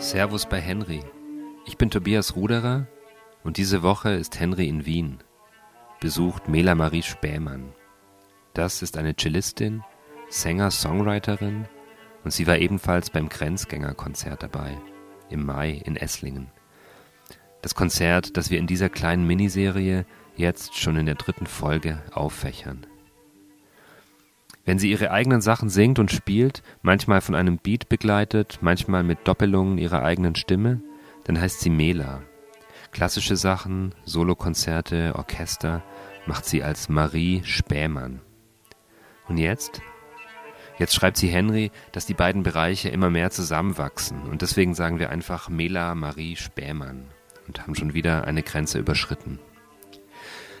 Servus bei Henry. Ich bin Tobias Ruderer und diese Woche ist Henry in Wien. Besucht Mela Marie Spähmann. Das ist eine Cellistin, Sänger-Songwriterin und sie war ebenfalls beim Grenzgängerkonzert dabei, im Mai in Esslingen. Das Konzert, das wir in dieser kleinen Miniserie jetzt schon in der dritten Folge auffächern. Wenn sie ihre eigenen Sachen singt und spielt, manchmal von einem Beat begleitet, manchmal mit Doppelungen ihrer eigenen Stimme, dann heißt sie Mela. Klassische Sachen, Solokonzerte, Orchester macht sie als Marie Spähmann. Und jetzt? Jetzt schreibt sie Henry, dass die beiden Bereiche immer mehr zusammenwachsen und deswegen sagen wir einfach Mela Marie Spähmann und haben schon wieder eine Grenze überschritten.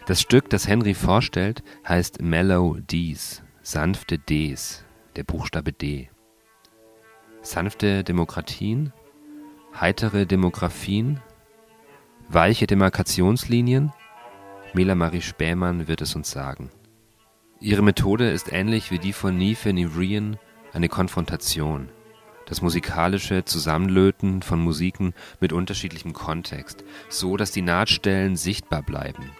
Das Stück, das Henry vorstellt, heißt Mellow D's, sanfte Ds, der Buchstabe D. Sanfte Demokratien, heitere Demografien, weiche Demarkationslinien? Mela Marie Spähmann wird es uns sagen. Ihre Methode ist ähnlich wie die von Nife Nivrian eine Konfrontation, das musikalische Zusammenlöten von Musiken mit unterschiedlichem Kontext, so dass die Nahtstellen sichtbar bleiben.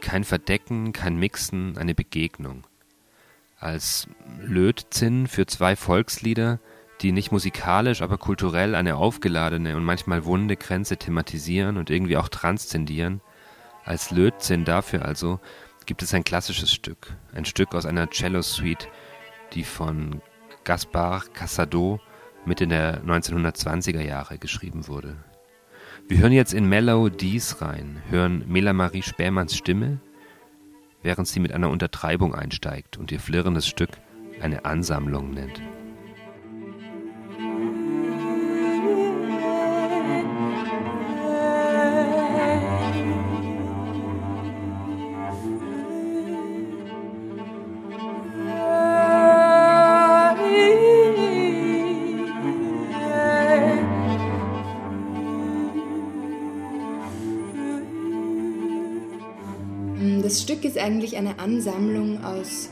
Kein Verdecken, kein Mixen, eine Begegnung. Als Lötzinn für zwei Volkslieder, die nicht musikalisch, aber kulturell eine aufgeladene und manchmal wunde Grenze thematisieren und irgendwie auch transzendieren, als Lötzinn dafür also gibt es ein klassisches Stück, ein Stück aus einer Cello-Suite, die von Gaspard Casado Mitte der 1920er Jahre geschrieben wurde. Wir hören jetzt in Mellow Dies rein, hören Mela Marie Spähmanns Stimme, während sie mit einer Untertreibung einsteigt und ihr flirrendes Stück eine Ansammlung nennt. Ist eigentlich eine Ansammlung aus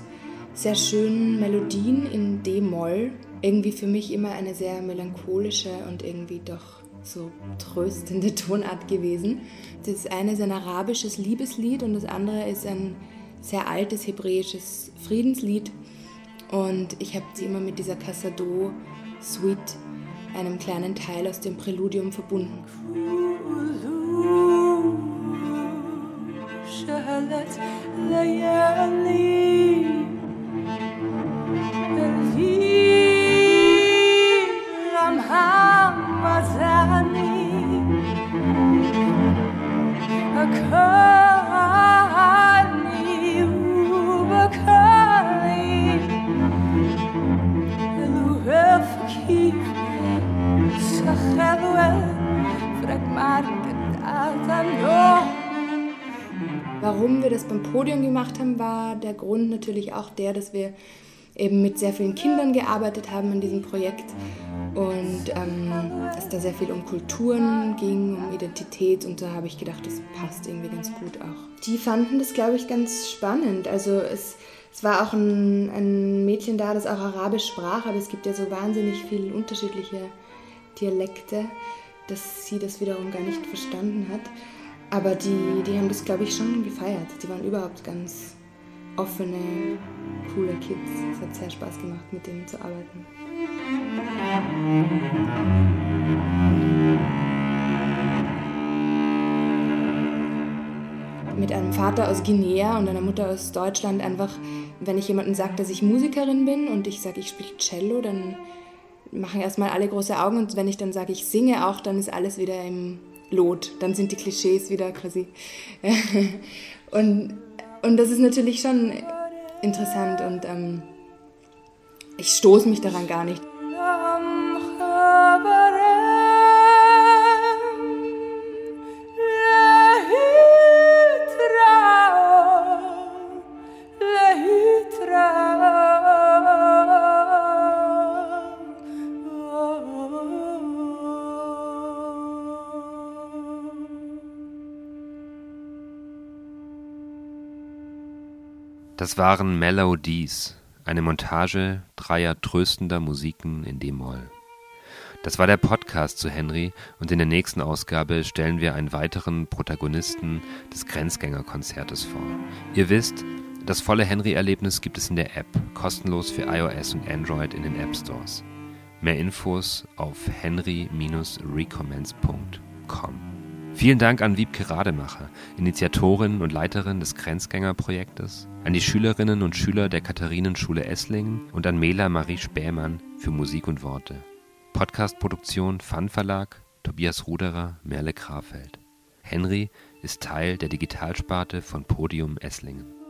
sehr schönen Melodien in D-Moll. Irgendwie für mich immer eine sehr melancholische und irgendwie doch so tröstende Tonart gewesen. Das eine ist ein arabisches Liebeslied und das andere ist ein sehr altes hebräisches Friedenslied. Und ich habe sie immer mit dieser Cassado Suite, einem kleinen Teil aus dem Präludium, verbunden. شهلت ليالي الفيلم همزني أكاني وبكاني الوهف كيف سخلوه فرق مرقد أتنو Warum wir das beim Podium gemacht haben, war der Grund natürlich auch der, dass wir eben mit sehr vielen Kindern gearbeitet haben in diesem Projekt und ähm, es da sehr viel um Kulturen ging, um Identität und da habe ich gedacht, das passt irgendwie ganz gut auch. Die fanden das, glaube ich, ganz spannend. Also es, es war auch ein, ein Mädchen da, das auch Arabisch sprach, aber es gibt ja so wahnsinnig viele unterschiedliche Dialekte, dass sie das wiederum gar nicht verstanden hat. Aber die, die haben das, glaube ich, schon gefeiert. Die waren überhaupt ganz offene, coole Kids. Es hat sehr Spaß gemacht, mit denen zu arbeiten. Mit einem Vater aus Guinea und einer Mutter aus Deutschland einfach, wenn ich jemandem sage, dass ich Musikerin bin und ich sage, ich spiele Cello, dann machen erstmal alle große Augen und wenn ich dann sage, ich singe auch, dann ist alles wieder im Lot. Dann sind die Klischees wieder quasi. und, und das ist natürlich schon interessant und ähm, ich stoße mich daran gar nicht. Das waren Melodies, eine Montage dreier tröstender Musiken in D-Moll. Das war der Podcast zu Henry und in der nächsten Ausgabe stellen wir einen weiteren Protagonisten des Grenzgängerkonzertes vor. Ihr wisst, das volle Henry-Erlebnis gibt es in der App, kostenlos für iOS und Android in den App Stores. Mehr Infos auf henry-recommence.com. Vielen Dank an Wiebke Rademacher, Initiatorin und Leiterin des Grenzgängerprojektes, an die Schülerinnen und Schüler der Katharinenschule Esslingen und an Mela Marie Spähmann für Musik und Worte. Podcastproduktion Fun Verlag, Tobias Ruderer, Merle Krafeld. Henry ist Teil der Digitalsparte von Podium Esslingen.